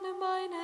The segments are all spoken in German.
öffne meine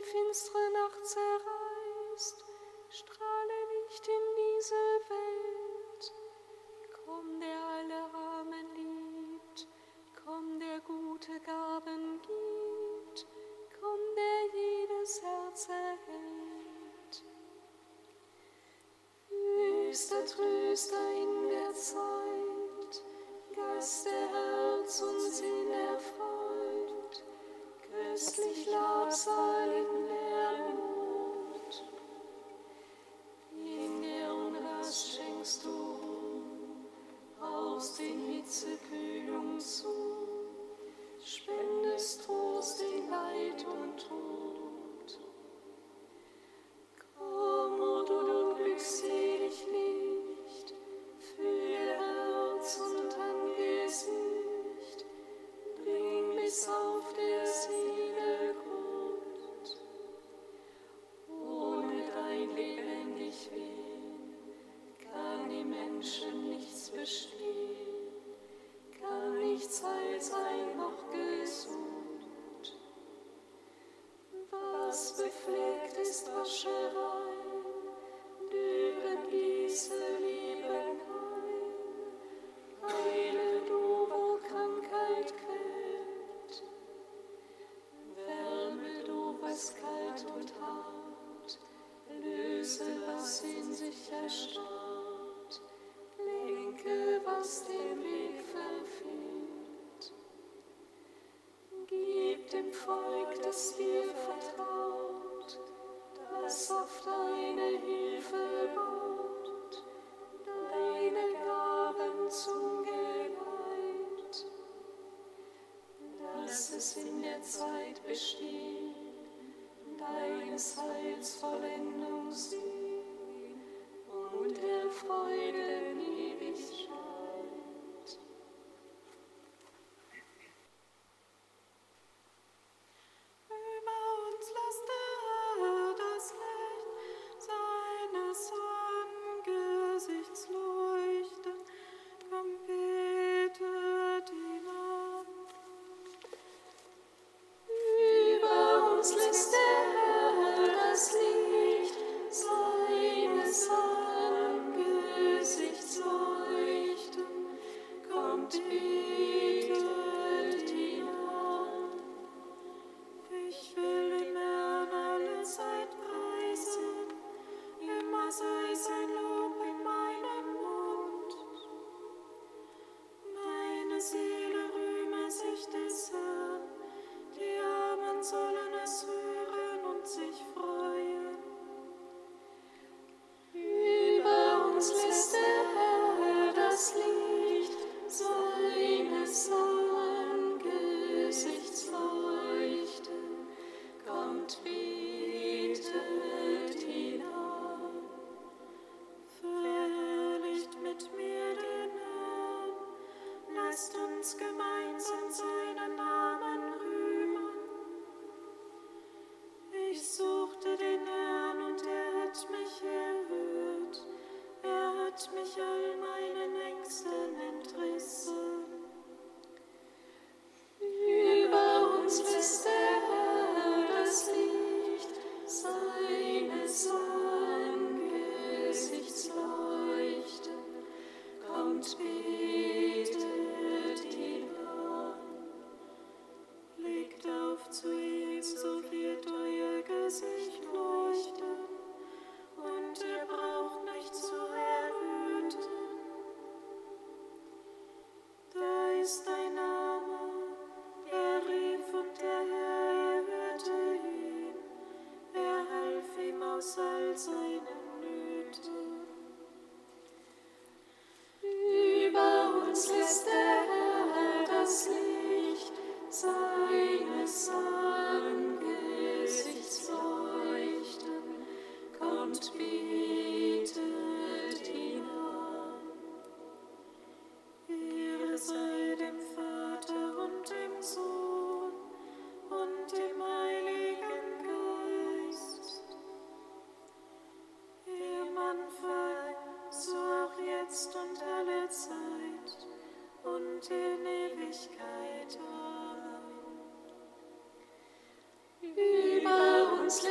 die finstere Nacht zerreißt, strahle nicht in diese Welt. Komm, der alle Armen liebt, komm, der gute Gaben gibt, komm, der jedes Herz erhält. Höchster Tröster in der Zeit, Geist der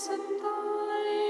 Psalm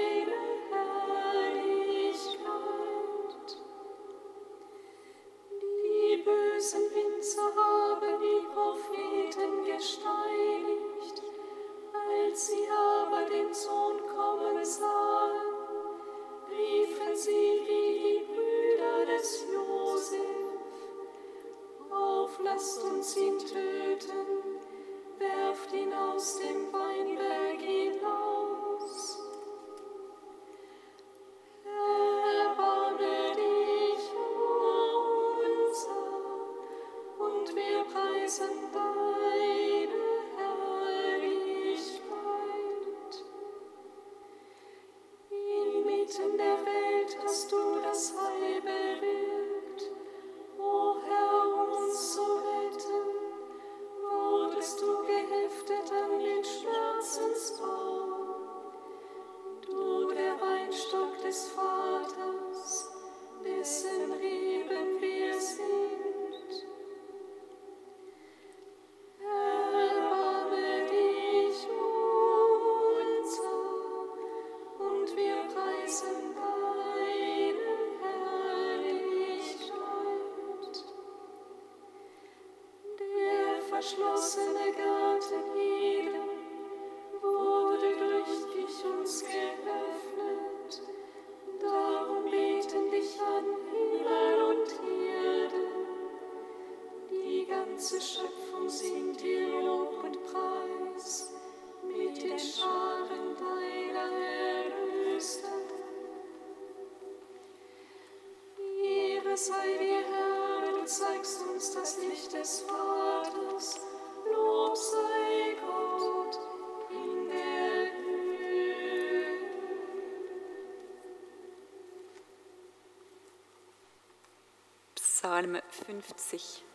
50.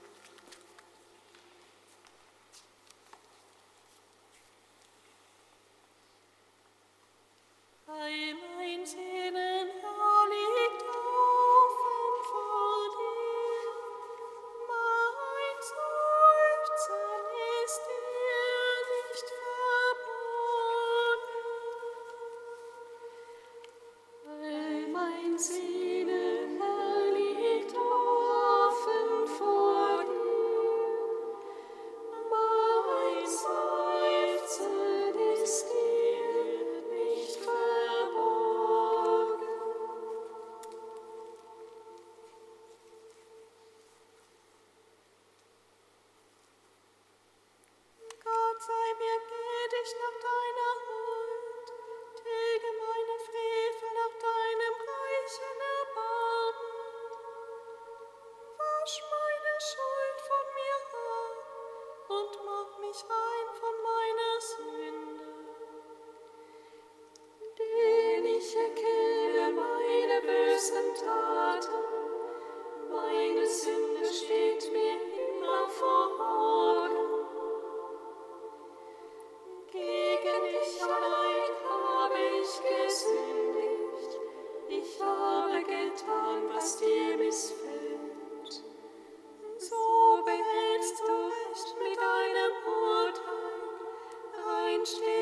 Angst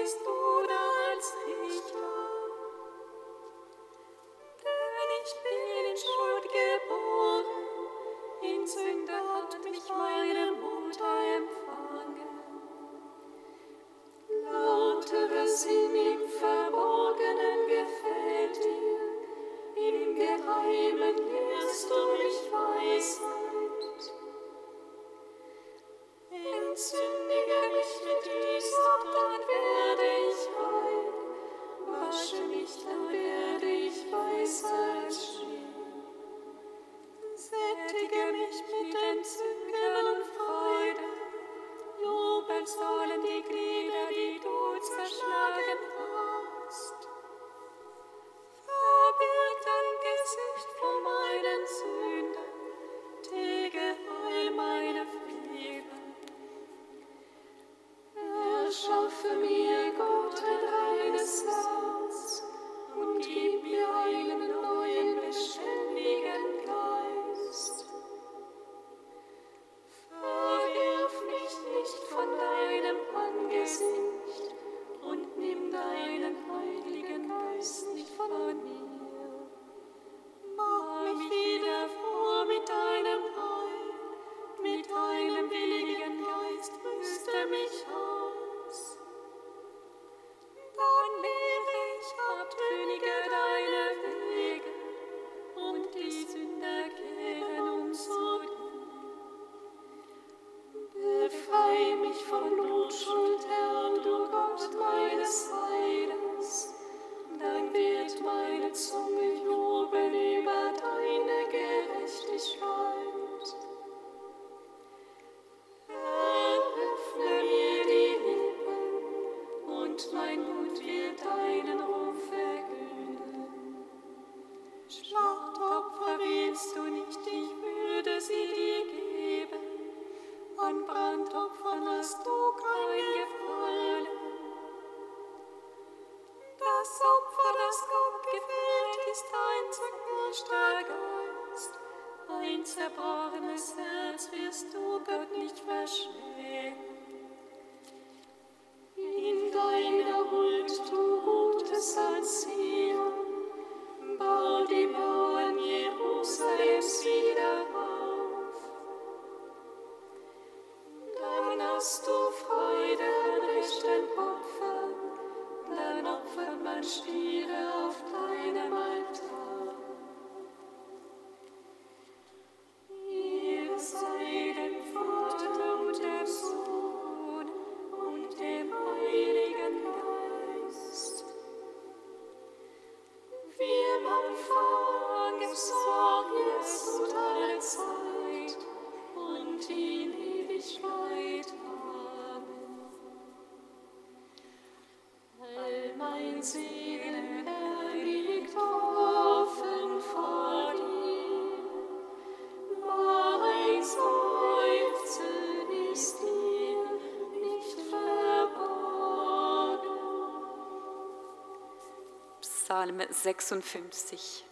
Psalm 56.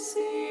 see.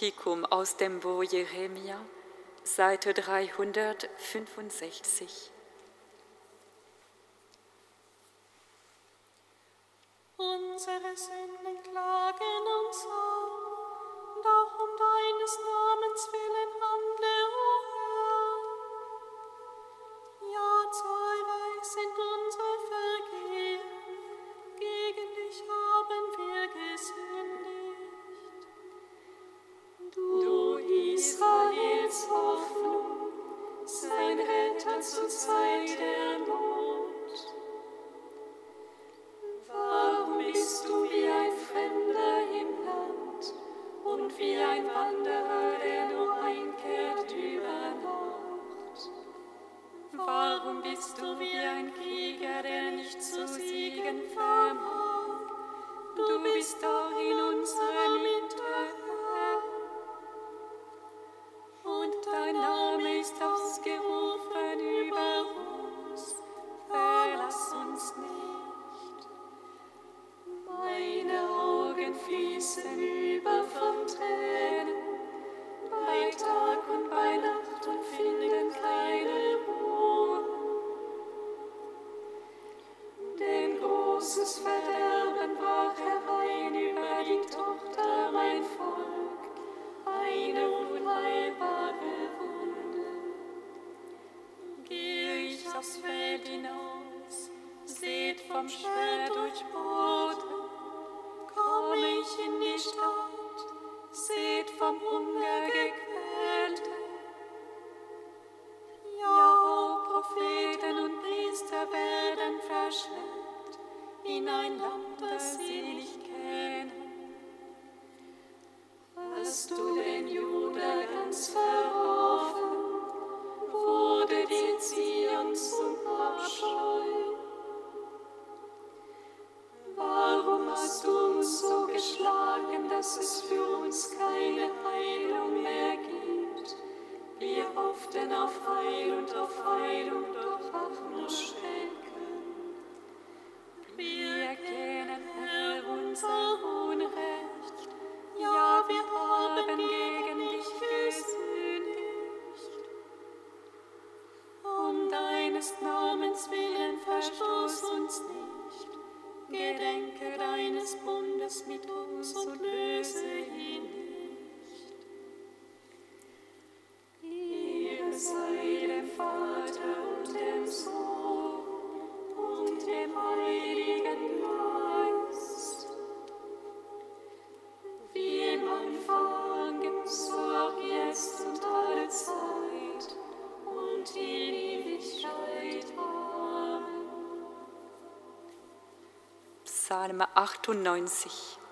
Prophetikum aus dem Buch Jeremia, Seite 365. In hinein, Lamm der Seligkeit. Psalm 98.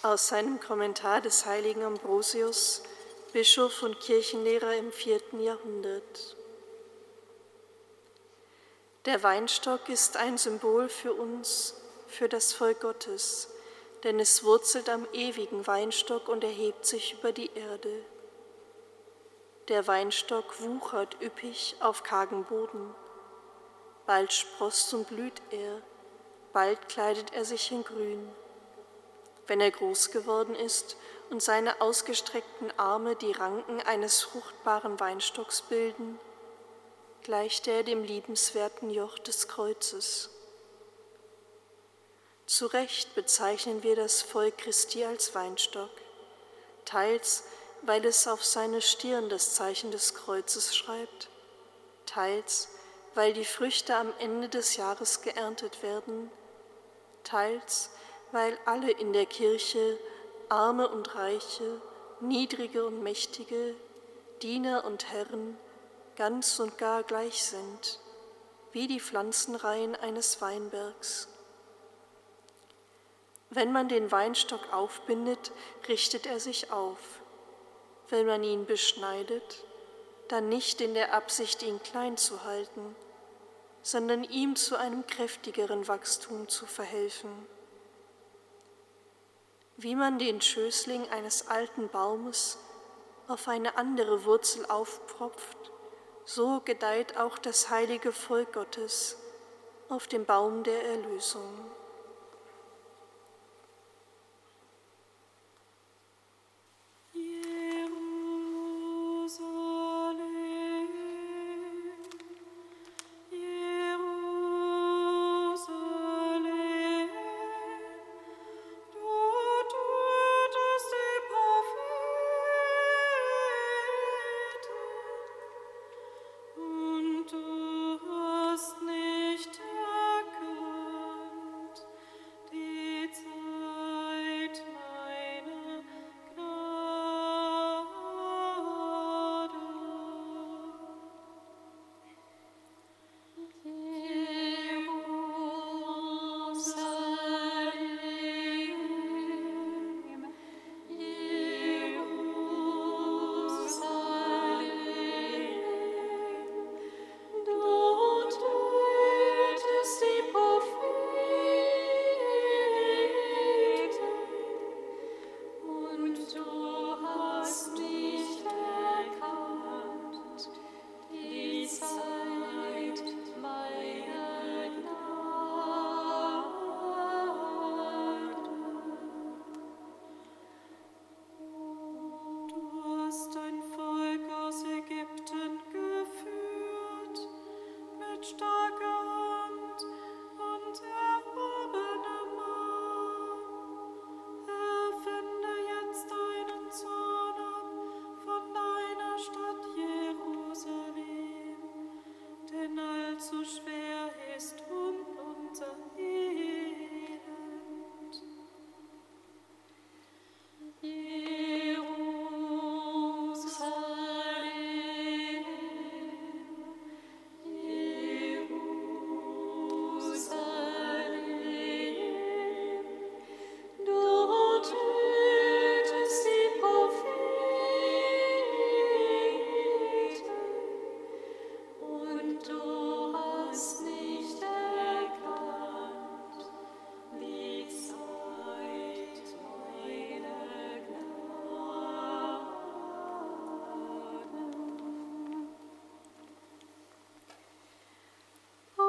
Aus seinem Kommentar des heiligen Ambrosius, Bischof und Kirchenlehrer im vierten Jahrhundert. Der Weinstock ist ein Symbol für uns, für das Volk Gottes, denn es wurzelt am ewigen Weinstock und erhebt sich über die Erde. Der Weinstock wuchert üppig auf kargem Boden. Bald sproßt und blüht er, bald kleidet er sich in Grün. Wenn er groß geworden ist und seine ausgestreckten Arme die Ranken eines fruchtbaren Weinstocks bilden, gleicht er dem liebenswerten Joch des Kreuzes. Zu Recht bezeichnen wir das Volk Christi als Weinstock, teils weil es auf seine Stirn das Zeichen des Kreuzes schreibt, teils weil die Früchte am Ende des Jahres geerntet werden, teils weil alle in der Kirche, Arme und Reiche, Niedrige und Mächtige, Diener und Herren, ganz und gar gleich sind, wie die Pflanzenreihen eines Weinbergs. Wenn man den Weinstock aufbindet, richtet er sich auf. Wenn man ihn beschneidet, dann nicht in der Absicht, ihn klein zu halten, sondern ihm zu einem kräftigeren Wachstum zu verhelfen. Wie man den Schößling eines alten Baumes auf eine andere Wurzel aufpfropft, so gedeiht auch das heilige Volk Gottes auf dem Baum der Erlösung.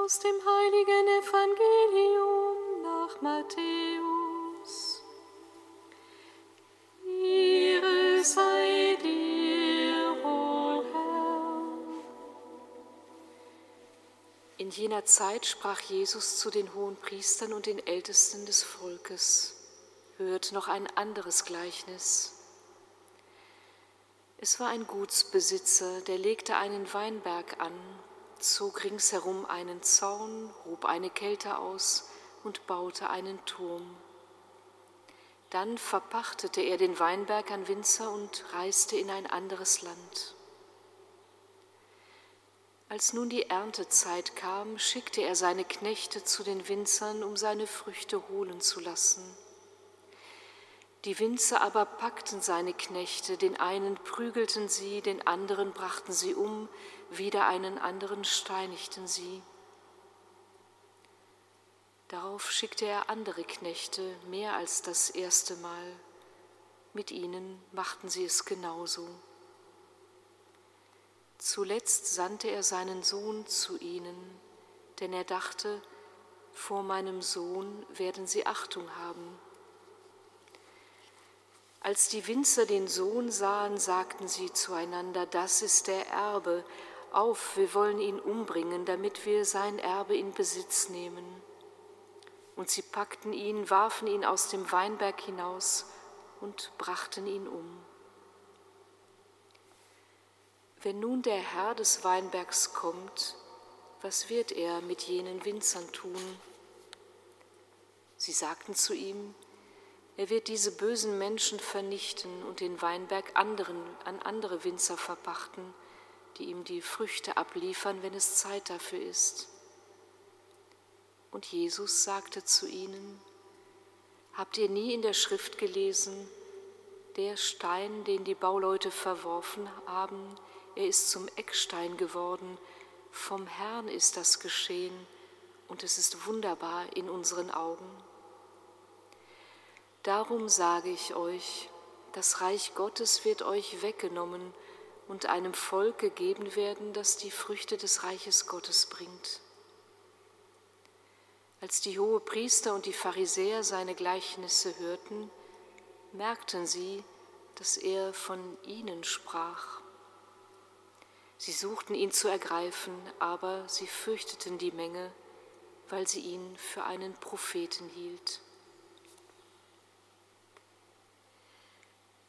Aus dem heiligen Evangelium nach Matthäus. Ehre sei dir, o Herr. In jener Zeit sprach Jesus zu den hohen Priestern und den Ältesten des Volkes. Hört noch ein anderes Gleichnis. Es war ein Gutsbesitzer, der legte einen Weinberg an zog ringsherum einen Zaun, hob eine Kälte aus und baute einen Turm. Dann verpachtete er den Weinberg an Winzer und reiste in ein anderes Land. Als nun die Erntezeit kam, schickte er seine Knechte zu den Winzern, um seine Früchte holen zu lassen. Die Winzer aber packten seine Knechte, den einen prügelten sie, den anderen brachten sie um, wieder einen anderen steinigten sie. Darauf schickte er andere Knechte, mehr als das erste Mal. Mit ihnen machten sie es genauso. Zuletzt sandte er seinen Sohn zu ihnen, denn er dachte, vor meinem Sohn werden sie Achtung haben. Als die Winzer den Sohn sahen, sagten sie zueinander, das ist der Erbe, auf, wir wollen ihn umbringen, damit wir sein Erbe in Besitz nehmen. Und sie packten ihn, warfen ihn aus dem Weinberg hinaus und brachten ihn um. Wenn nun der Herr des Weinbergs kommt, was wird er mit jenen Winzern tun? Sie sagten zu ihm, er wird diese bösen Menschen vernichten und den Weinberg anderen, an andere Winzer verpachten, die ihm die Früchte abliefern, wenn es Zeit dafür ist. Und Jesus sagte zu ihnen, Habt ihr nie in der Schrift gelesen, der Stein, den die Bauleute verworfen haben, er ist zum Eckstein geworden, vom Herrn ist das geschehen und es ist wunderbar in unseren Augen. Darum sage ich euch, das Reich Gottes wird euch weggenommen und einem Volk gegeben werden, das die Früchte des Reiches Gottes bringt. Als die hohe Priester und die Pharisäer seine Gleichnisse hörten, merkten sie, dass er von ihnen sprach. Sie suchten ihn zu ergreifen, aber sie fürchteten die Menge, weil sie ihn für einen Propheten hielt.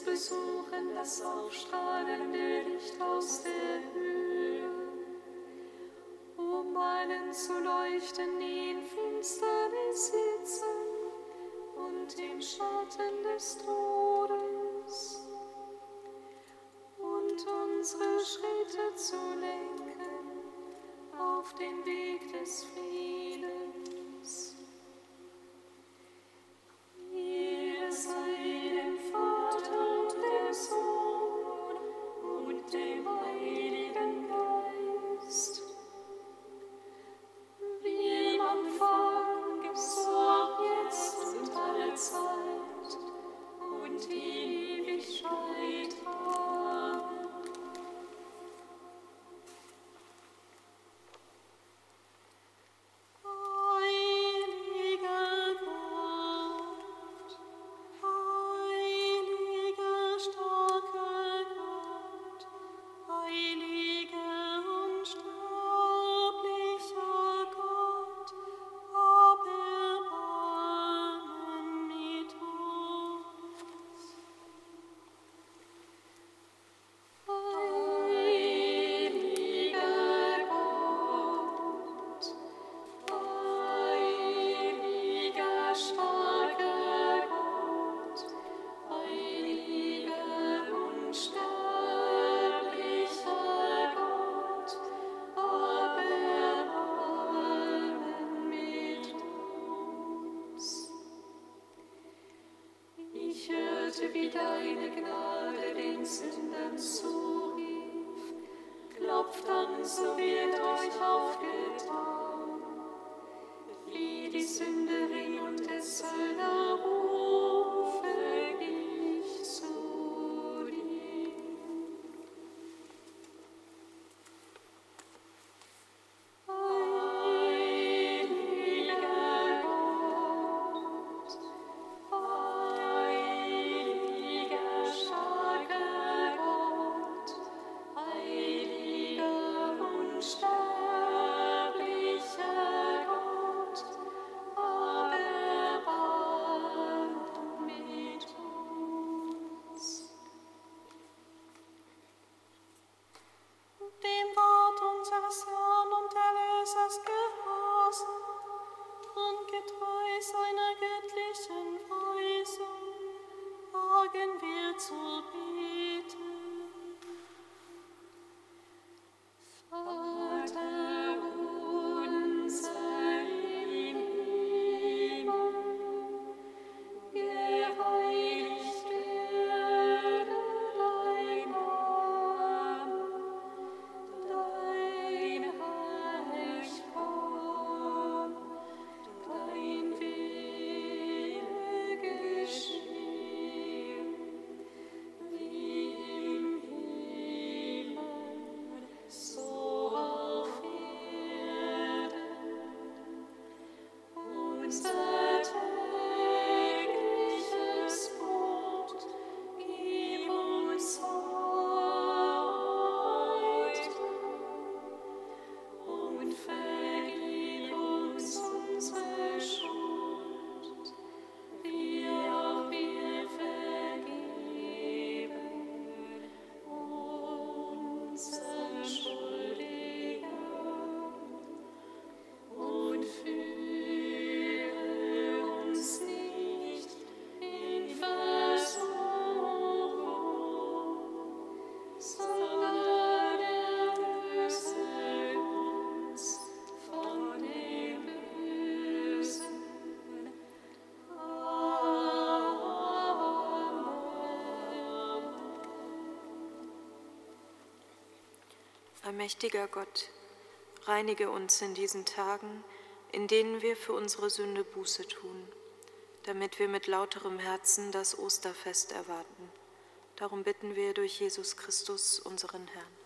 besuchen das aufstrahlende Licht aus der Höhe, um einen zu leuchten, die in Finsternis sitzen und im Schatten des Todes, und unsere Schritte zu lenken auf den Weg des Friedens. sagen wir zu Allmächtiger Gott, reinige uns in diesen Tagen, in denen wir für unsere Sünde Buße tun, damit wir mit lauterem Herzen das Osterfest erwarten. Darum bitten wir durch Jesus Christus, unseren Herrn.